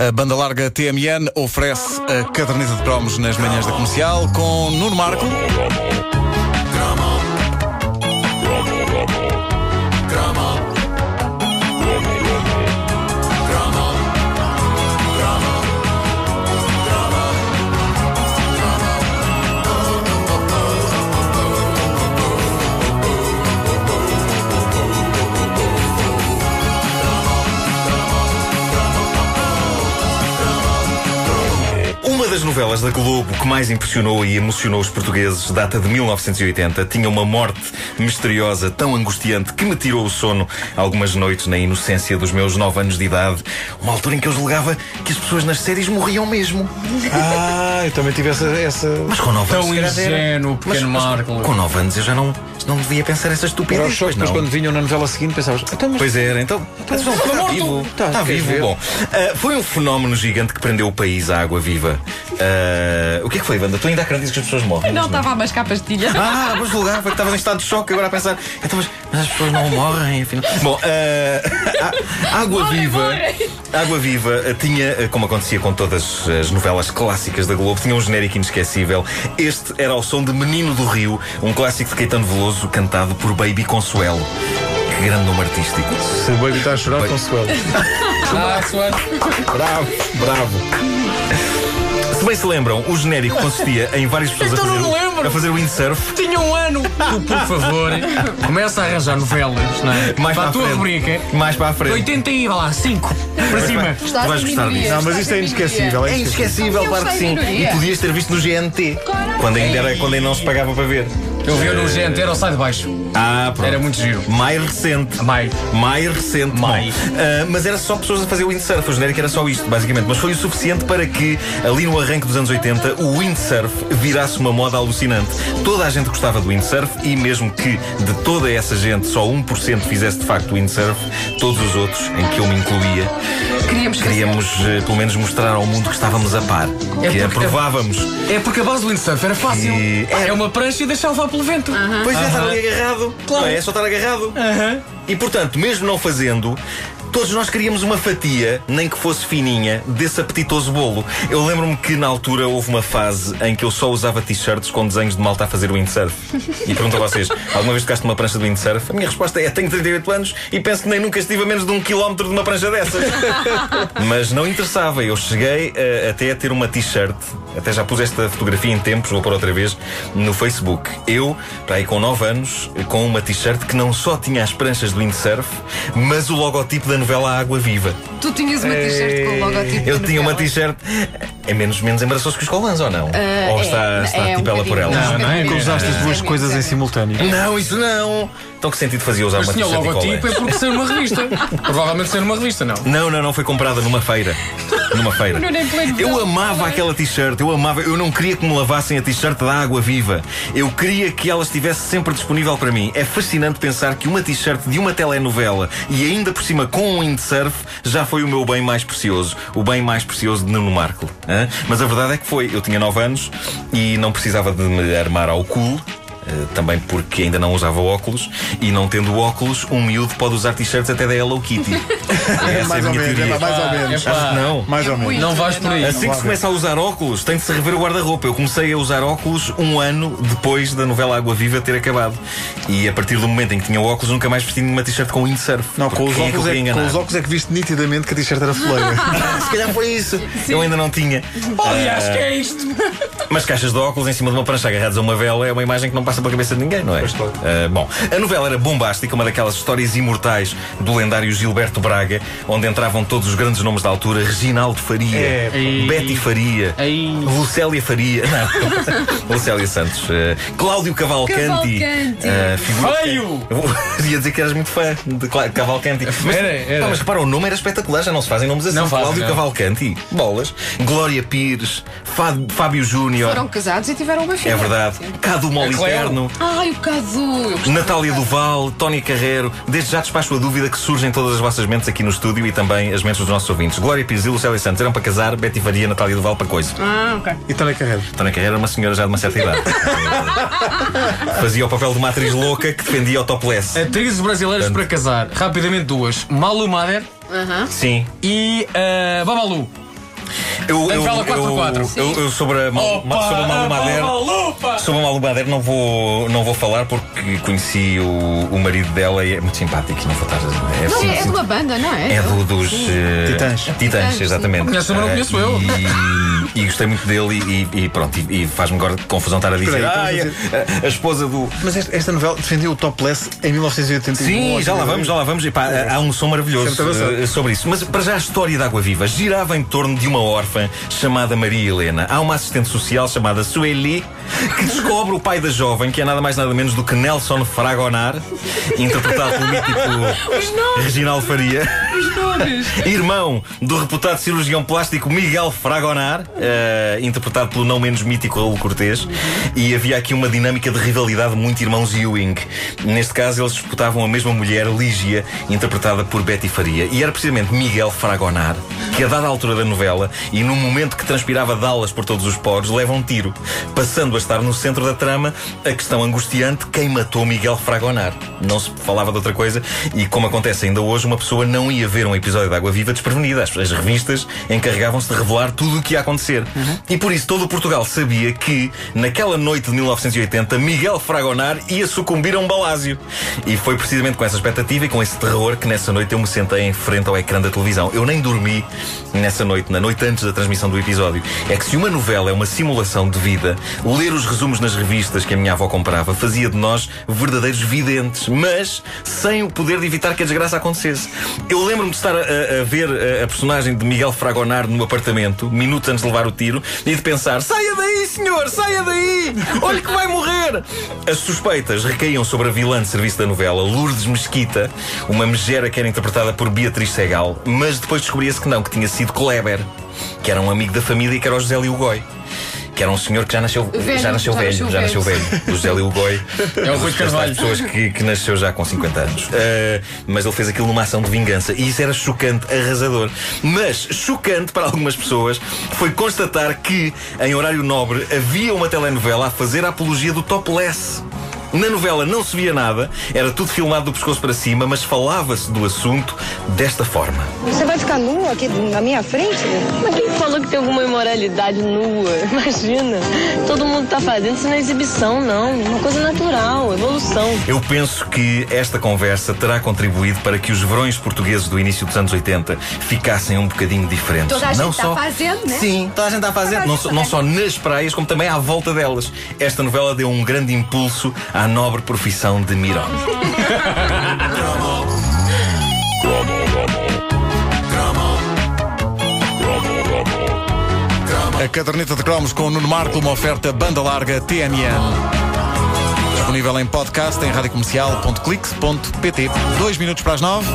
A banda larga TMN oferece a caderneta de cromos nas manhãs da comercial com Nuno Marco. Das novelas da Globo que mais impressionou e emocionou os portugueses data de 1980. Tinha uma morte misteriosa tão angustiante que me tirou o sono algumas noites na inocência dos meus nove anos de idade. Uma altura em que eu julgava que as pessoas nas séries morriam mesmo. Ah, eu também tive essa. essa... Mas com nove anos. Tão era- ingênuo, pequeno Marco. Com nove anos eu já não, não devia pensar essa Era estupidez. pois mas quando vinham na novela seguinte pensavas. Então, mas Pois era, então. Mas não, está vivo. Tá, Está queres vivo. ver? Bom, ah, foi um fenómeno gigante que prendeu o país à água viva. Ah, o que é que foi, Wanda? Tu ainda acreditas que as pessoas morrem? Não, estava a mascar pastilha. Ah, mas julgar, foi que estavas em estado de choque agora a pensar. Então, mas, mas as pessoas não morrem, afinal. Bom, ah, a- Água Viva. Água Viva ah, tinha, ah, como acontecia com todas as novelas clássicas da Globo, tinha um genérico inesquecível. Este era ao som de Menino do Rio, um clássico de Caetano Veloso cantado por Baby Consuelo. Que grande nome artístico. se o baby está a chorar, consuelo. Ah, suave. Bravo, bravo. Se bem se lembram, o genérico consistia em várias pessoas Então a, fazer, não me o- lembro. a fazer windsurf. Tinha um ano. Tu, por favor, começa a arranjar novelas, não é? Mais para para a tua frente. rubrica. Mais para a frente. 80 e, lá, 5. Para cima. Tu vais gostar disso. Não, mas isto é inesquecível. É inesquecível, claro que sim. E podias ter visto no GNT. Quando ainda, era, quando ainda não se pagava para ver. Eu vi no gente, era o sai de baixo. Ah, pronto. Era muito giro. Mais recente. Mais. Mais recente. Mais. Bom, ah, mas era só pessoas a fazer windsurf. O genérico era só isto, basicamente. Mas foi o suficiente para que, ali no arranque dos anos 80, o windsurf virasse uma moda alucinante. Toda a gente gostava do windsurf e, mesmo que de toda essa gente só 1% fizesse de facto windsurf, todos os outros, em que eu me incluía, Queríamos queríamos eh, pelo menos mostrar ao mundo que estávamos a par. que porque- aprovávamos. É porque a base do windsurf era fácil. E- É uma prancha e deixar levar pelo vento. Pois é, estar ali agarrado. Claro. Não é? É só estar agarrado. E portanto, mesmo não fazendo. Todos nós queríamos uma fatia, nem que fosse fininha, desse apetitoso bolo. Eu lembro-me que na altura houve uma fase em que eu só usava t-shirts com desenhos de malta a fazer windsurf. E pergunto a vocês: alguma vez tocaste numa prancha de windsurf? A minha resposta é: tenho 38 anos e penso que nem nunca estive a menos de um quilómetro de uma prancha dessas. Mas não interessava. Eu cheguei eh, até a ter uma t-shirt. Até já pus esta fotografia em tempos, vou pôr outra vez, no Facebook. Eu, para aí com 9 anos, com uma t-shirt que não só tinha as pranchas do windsurf, mas o logotipo da novela Água Viva. Tu tinhas uma t-shirt com o logotipo Eu da tinha uma t-shirt. É menos, menos embaraçoso que os colãs, ou não? Ah, ou é, está, está é um tipo ela por ela? Não, não é? Cruzaste as duas É, coisas é, em simultâneo. Não, isso não! Então que sentido fazia usar Mas uma tinha o t-shirt e logotipo colãs? é porque saiu numa revista. Provavelmente saiu numa revista, não. Não, não, não, foi comprada numa feira. Numa feira. Eu amava aquela t-shirt, eu amava, eu não queria que me lavassem a t-shirt da água viva. Eu queria que ela estivesse sempre disponível para mim. É fascinante pensar que uma t-shirt de uma telenovela e ainda por cima com um windsurf já foi o meu bem mais precioso. O bem mais precioso de Nuno Marco. hã? Mas a verdade é que foi. Eu tinha 9 anos e não precisava de me armar ao cool. Eh, Também porque ainda não usava óculos e não tendo óculos, um miúdo pode usar t-shirts até da Hello Kitty. Essa é a mais ou minha menos, teoria. é mais ou menos. Acho que não. Mais ou menos. Não vais por aí. Assim que se começa a usar óculos, tem de se rever o guarda-roupa. Eu comecei a usar óculos um ano depois da novela Água Viva ter acabado. E a partir do momento em que tinha óculos, nunca mais vesti nenhuma t-shirt com windsurf. Não, com os, é óculos é, com os óculos é que viste nitidamente que a t-shirt era foleira. Se calhar foi isso. Eu ainda não tinha. Olha, acho que é isto. Mas caixas de óculos em cima de uma prancha agarrados a uma vela é uma imagem que não passa pela cabeça de ninguém, não é? Ah, bom, a novela era bombástica, uma daquelas histórias imortais do lendário Gilberto Braga, onde entravam todos os grandes nomes da altura: Reginaldo Faria, É. Betty Faria. Lucélia Faria, não, Lucélia Santos, ah, Cláudio Cavalcanti, Cavalcanti. figura- Feio! Eu Ia dizer que eras muito fã de Cavalcanti. Mas, Era, era. Mas repara, o nome era espetacular, já não se fazem nomes assim. Não fazem, Cláudio não. Cavalcanti, bolas. Glória Pires, Fá- Fábio Júnior. Foram casados e tiveram uma filha. É verdade. Cadu A Moliterno, Ai, o Cadu. Natália Cadu. Duval, Tony Carreiro. Desde já despacho a dúvida que surge em todas as vossas mentes aqui no estúdio e também as mentes dos nossos ouvintes. Glória Pires e Lucélia Santos eram para casar, Betty Faria, Natália Duval para coisa. Ah, ok. E Tânia Carreiro. Tony Carreiro era uma senhora já de uma certa idade. Fazia o papel de uma atriz louca que defendia o topless. Atrizes brasileiras para casar. Rapidamente duas. Malu Mader Aham. Sim. e uh, Babalu. Eu, eu, Novela 4x4. eu, eu, eu sobre a, Mal- Ma- sobre a Malu Mader, sobre a não vou, não vou falar porque conheci o, o marido dela e é muito simpático. Não vou estar a- é, Não, sim, é, é de sim. uma banda, não é? É do, dos eh, Titãs. Titãs, Titãs, exatamente. Conheço, mas não Eh, conheço eu. E, e gostei muito dele e, e pronto, e, e faz-me agora confusão estar a dizer. Aí, "Ai, estamos a, a esposa do. Mas esta, esta novela defendeu o topless em 1981. Sim, já lá vamos, já lá vamos. Epá, há um som maravilhoso eh, sobre isso. Mas para já a história da Água Viva girava em torno de uma órfã chamada Maria Helena. Há uma assistente social chamada Sueli que descobre o pai da jovem, que é nada mais nada menos do que Nelson Fragonar, interpretado pelo mítico Reginaldo Faria. Irmão do reputado cirurgião plástico Miguel Fragonar, eh, interpretado pelo não menos mítico Raul Cortês. E havia aqui uma dinâmica de rivalidade muito irmãos Ewing. Neste caso, eles disputavam a mesma mulher, Lígia, interpretada por Betty Faria. E era precisamente Miguel Fragonar que, a dada altura da novela, e no momento que transpirava dalas por todos os poros, leva um tiro, passando a estar no centro da trama a questão angustiante: quem matou Miguel Fragonar? Não se falava de outra coisa, e como acontece ainda hoje, uma pessoa não ia ver um episódio de Água Viva desprevenida. As, as revistas encarregavam-se de revelar tudo o que ia acontecer. E por isso todo o Portugal sabia que, naquela noite de 1980, Miguel Fragonar ia sucumbir a um balásio. E foi precisamente com essa expectativa e com esse terror que nessa noite eu me sentei em frente ao ecrã da televisão. Eu nem dormi nessa noite, na noite antes da transmissão do episódio. É que se uma novela é uma simulação de vida, ler os resumos nas revistas que a minha avó comprava fazia de nós verdadeiros videntes, mas sem o poder de evitar que a desgraça acontecesse. Eu lembro-me de estar a, a- ver a, personagem de Miguel Fragonar no apartamento, minutos antes de levar o tiro, e de pensar: saia daí, senhor, saia daí! Olha que vai morrer! As suspeitas recaíam sobre a vilã de serviço da novela, Lourdes Mesquita, uma megera que era interpretada por Beatriz Segal, mas depois descobria-se que não, que tinha sido Kleber, que era um amigo da família e que era o José Liugoi. Que era um senhor que já nasceu Velho, já nasceu já velho, já nasceu velho. velho. O José Liugoi É o Rui de Carvalho. pessoas que, que nasceu já com 50 anos. Uh, mas ele fez aquilo numa ação de vingança. E isso era chocante, arrasador. Mas chocante para algumas pessoas foi constatar que, em horário nobre, havia uma telenovela a fazer a apologia do topless. Na novela não se via nada, era tudo filmado do pescoço para cima, mas falava-se do assunto desta forma. Você vai ficar nua aqui na minha frente? Mas quem falou que tem alguma imoralidade nua? Imagina. Todo mundo tá fazendo isso na exibição, não. Uma coisa natural, evolução. Eu penso que esta conversa terá contribuído para que os verões portugueses do início dos anos 80 ficassem um bocadinho diferentes. Toda a gente não está só... fazendo, né? Sim, toda a gente está fazendo. Não, não só nas praias, como também à volta delas. Esta novela deu um grande impulso à nobre profissão de Miró. A caderneta de cromos com o Nuno Marco, uma oferta banda larga TMN. Disponível em podcast em radiocomercial.clix.pt. Dois minutos para as nove.